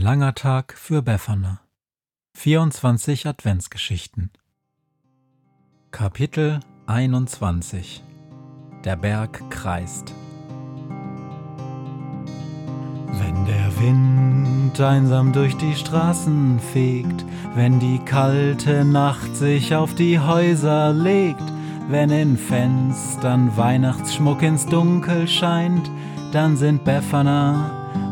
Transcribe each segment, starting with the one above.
langer Tag für Befana. 24 Adventsgeschichten. Kapitel 21 Der Berg kreist. Wenn der Wind einsam durch die Straßen fegt, wenn die kalte Nacht sich auf die Häuser legt, wenn in Fenstern Weihnachtsschmuck ins Dunkel scheint, dann sind Befana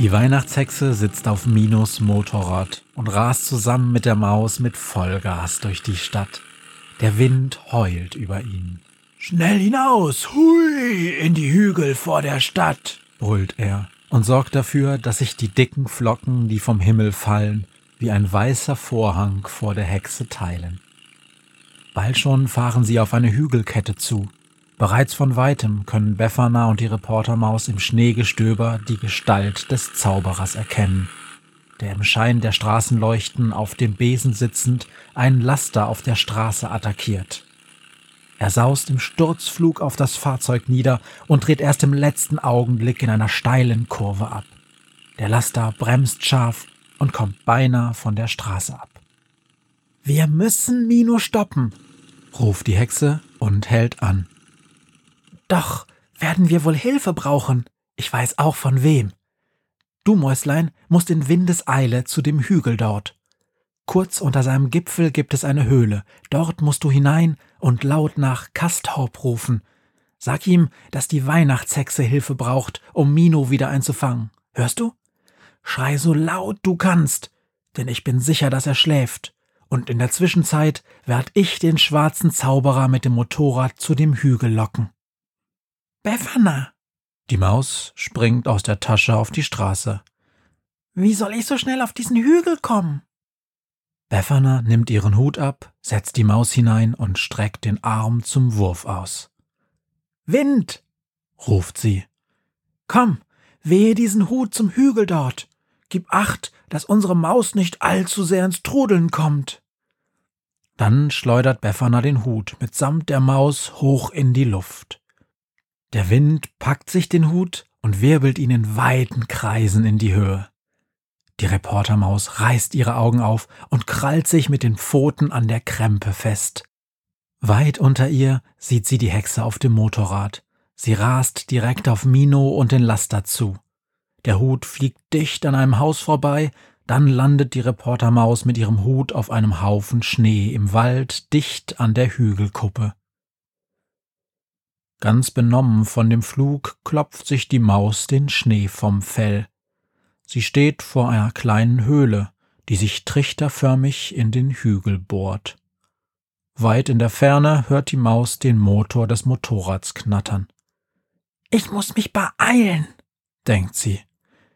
Die Weihnachtshexe sitzt auf Minos Motorrad und rast zusammen mit der Maus mit Vollgas durch die Stadt. Der Wind heult über ihn. Schnell hinaus, hui, in die Hügel vor der Stadt, brüllt er und sorgt dafür, dass sich die dicken Flocken, die vom Himmel fallen, wie ein weißer Vorhang vor der Hexe teilen. Bald schon fahren sie auf eine Hügelkette zu, Bereits von weitem können Befana und die Reportermaus im Schneegestöber die Gestalt des Zauberers erkennen, der im Schein der Straßenleuchten auf dem Besen sitzend einen Laster auf der Straße attackiert. Er saust im Sturzflug auf das Fahrzeug nieder und dreht erst im letzten Augenblick in einer steilen Kurve ab. Der Laster bremst scharf und kommt beinahe von der Straße ab. Wir müssen Mino stoppen, ruft die Hexe und hält an. Doch werden wir wohl Hilfe brauchen. Ich weiß auch von wem. Du, Mäuslein, musst in Windeseile zu dem Hügel dort. Kurz unter seinem Gipfel gibt es eine Höhle. Dort musst du hinein und laut nach Kastorp rufen. Sag ihm, dass die Weihnachtshexe Hilfe braucht, um Mino wieder einzufangen. Hörst du? Schrei so laut du kannst, denn ich bin sicher, dass er schläft. Und in der Zwischenzeit werd ich den schwarzen Zauberer mit dem Motorrad zu dem Hügel locken. Befana! Die Maus springt aus der Tasche auf die Straße. Wie soll ich so schnell auf diesen Hügel kommen? Befana nimmt ihren Hut ab, setzt die Maus hinein und streckt den Arm zum Wurf aus. Wind! ruft sie. Komm, wehe diesen Hut zum Hügel dort. Gib acht, dass unsere Maus nicht allzu sehr ins Trudeln kommt. Dann schleudert Befana den Hut mitsamt der Maus hoch in die Luft. Der Wind packt sich den Hut und wirbelt ihn in weiten Kreisen in die Höhe. Die Reportermaus reißt ihre Augen auf und krallt sich mit den Pfoten an der Krempe fest. Weit unter ihr sieht sie die Hexe auf dem Motorrad. Sie rast direkt auf Mino und den Laster zu. Der Hut fliegt dicht an einem Haus vorbei, dann landet die Reportermaus mit ihrem Hut auf einem Haufen Schnee im Wald dicht an der Hügelkuppe. Ganz benommen von dem Flug klopft sich die Maus den Schnee vom Fell. Sie steht vor einer kleinen Höhle, die sich trichterförmig in den Hügel bohrt. Weit in der Ferne hört die Maus den Motor des Motorrads knattern. Ich muss mich beeilen, denkt sie.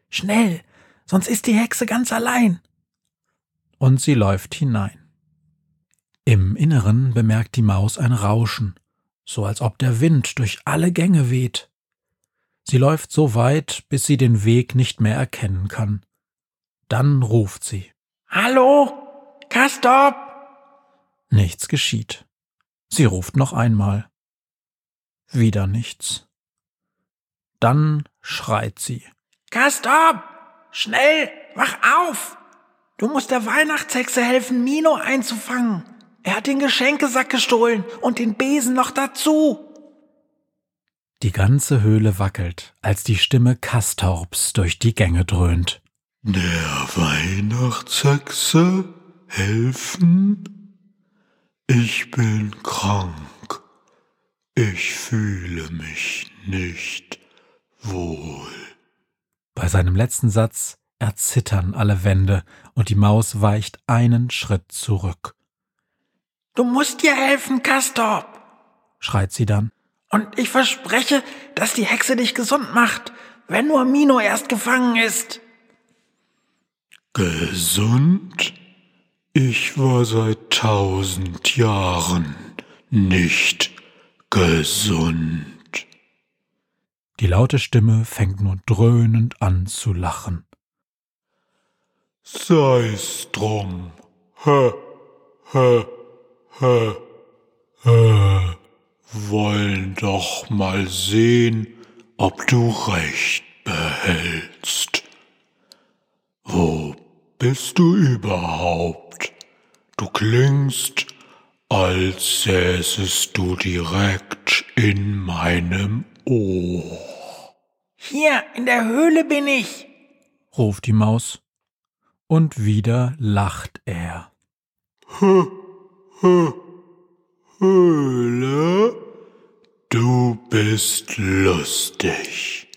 Schnell, sonst ist die Hexe ganz allein. Und sie läuft hinein. Im Inneren bemerkt die Maus ein Rauschen so als ob der Wind durch alle Gänge weht. Sie läuft so weit, bis sie den Weg nicht mehr erkennen kann. Dann ruft sie. Hallo? Kastorp? Nichts geschieht. Sie ruft noch einmal. Wieder nichts. Dann schreit sie. Kastorp! Schnell! Wach auf! Du musst der Weihnachtshexe helfen, Mino einzufangen. Er hat den Geschenkesack gestohlen und den Besen noch dazu. Die ganze Höhle wackelt, als die Stimme Kastorps durch die Gänge dröhnt. Der Weihnachtshexe helfen? Ich bin krank. Ich fühle mich nicht wohl. Bei seinem letzten Satz erzittern alle Wände und die Maus weicht einen Schritt zurück. Du musst dir helfen, Castor, schreit sie dann. Und ich verspreche, dass die Hexe dich gesund macht, wenn nur Mino erst gefangen ist. Gesund? Ich war seit tausend Jahren nicht gesund. Die laute Stimme fängt nur dröhnend an zu lachen. Sei's drum. Hä, hä, hä. Wollen doch mal sehen, ob du recht behältst. Wo bist du überhaupt? Du klingst, als säßest du direkt in meinem Ohr. Hier in der Höhle bin ich, ruft die Maus. Und wieder lacht er. Höhle? Du bist lustig.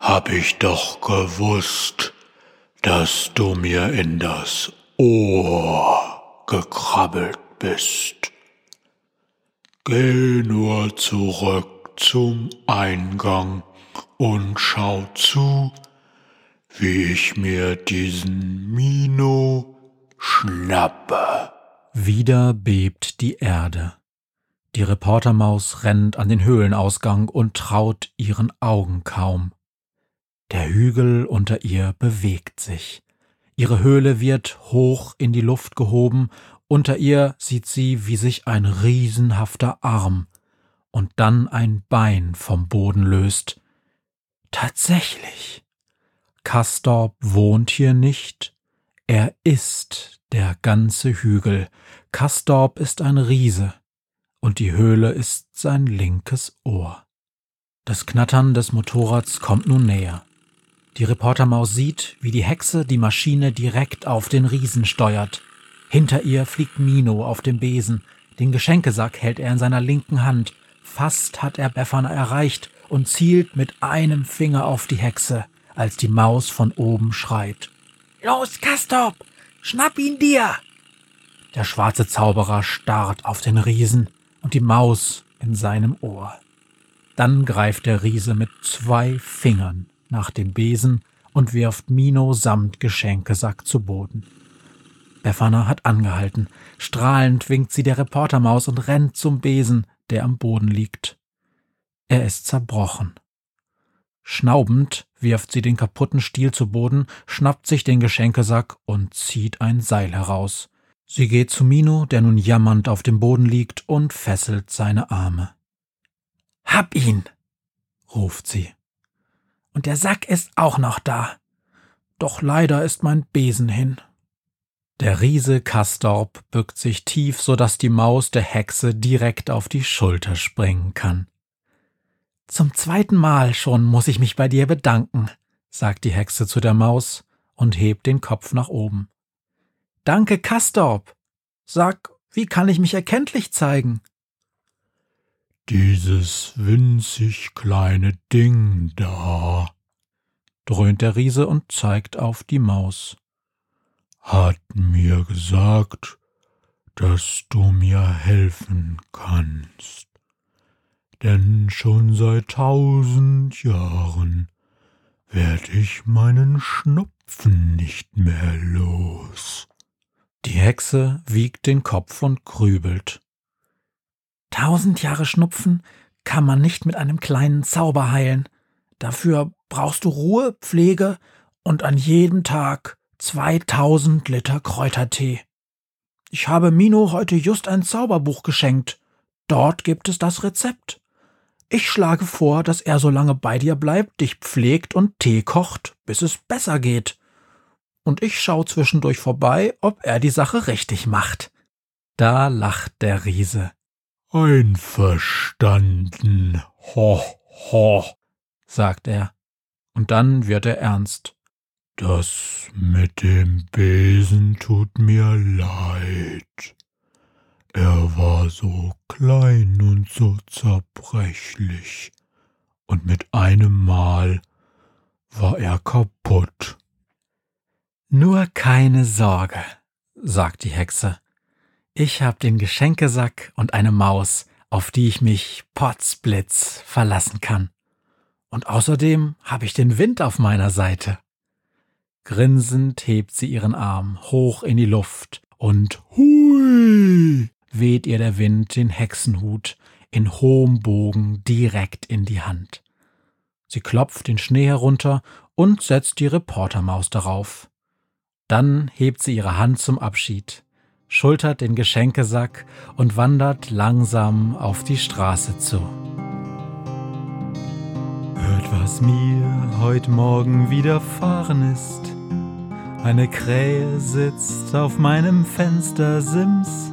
Hab ich doch gewusst, dass du mir in das Ohr gekrabbelt bist. Geh nur zurück zum Eingang und schau zu, wie ich mir diesen Mino schnappe. Wieder bebt die Erde. Die Reportermaus rennt an den Höhlenausgang und traut ihren Augen kaum. Der Hügel unter ihr bewegt sich. Ihre Höhle wird hoch in die Luft gehoben, unter ihr sieht sie, wie sich ein riesenhafter Arm und dann ein Bein vom Boden löst. Tatsächlich. Castorp wohnt hier nicht, er ist der ganze Hügel. Castorp ist ein Riese, und die Höhle ist sein linkes Ohr. Das Knattern des Motorrads kommt nun näher. Die Reportermaus sieht, wie die Hexe die Maschine direkt auf den Riesen steuert. Hinter ihr fliegt Mino auf dem Besen. Den Geschenkesack hält er in seiner linken Hand. Fast hat er Befana erreicht und zielt mit einem Finger auf die Hexe, als die Maus von oben schreit. Los, Castorp, schnapp ihn dir! Der schwarze Zauberer starrt auf den Riesen und die Maus in seinem Ohr. Dann greift der Riese mit zwei Fingern nach dem Besen und wirft Mino samt Geschenkesack zu Boden. Befana hat angehalten. Strahlend winkt sie der Reportermaus und rennt zum Besen, der am Boden liegt. Er ist zerbrochen. Schnaubend wirft sie den kaputten Stiel zu Boden, schnappt sich den Geschenkesack und zieht ein Seil heraus. Sie geht zu Mino, der nun jammernd auf dem Boden liegt, und fesselt seine Arme. Hab ihn, ruft sie. Und der Sack ist auch noch da. Doch leider ist mein Besen hin. Der Riese Kastorp bückt sich tief, so dass die Maus der Hexe direkt auf die Schulter springen kann. Zum zweiten Mal schon muss ich mich bei dir bedanken, sagt die Hexe zu der Maus und hebt den Kopf nach oben. Danke, Kastorp. Sag, wie kann ich mich erkenntlich zeigen? Dieses winzig kleine Ding da, dröhnt der Riese und zeigt auf die Maus hat mir gesagt, dass du mir helfen kannst. Denn schon seit tausend Jahren werd ich meinen Schnupfen nicht mehr los. Die Hexe wiegt den Kopf und grübelt. Tausend Jahre Schnupfen kann man nicht mit einem kleinen Zauber heilen. Dafür brauchst du Ruhe, Pflege und an jedem Tag 2000 Liter Kräutertee. Ich habe Mino heute just ein Zauberbuch geschenkt. Dort gibt es das Rezept. Ich schlage vor, dass er so lange bei dir bleibt, dich pflegt und Tee kocht, bis es besser geht. Und ich schau zwischendurch vorbei, ob er die Sache richtig macht. Da lacht der Riese. Einverstanden. Ho, ho, sagt er. Und dann wird er ernst. Das mit dem Besen tut mir leid. Er war so klein und so zerbrechlich, und mit einem Mal war er kaputt. Nur keine Sorge, sagt die Hexe. Ich hab den Geschenkesack und eine Maus, auf die ich mich potzblitz verlassen kann. Und außerdem habe ich den Wind auf meiner Seite. Grinsend hebt sie ihren Arm hoch in die Luft und hui weht ihr der Wind den Hexenhut in hohem Bogen direkt in die Hand. Sie klopft den Schnee herunter und setzt die Reportermaus darauf. Dann hebt sie ihre Hand zum Abschied, schultert den Geschenkesack und wandert langsam auf die Straße zu. Hört, was mir heute Morgen widerfahren ist. Eine Krähe sitzt auf meinem Fenstersims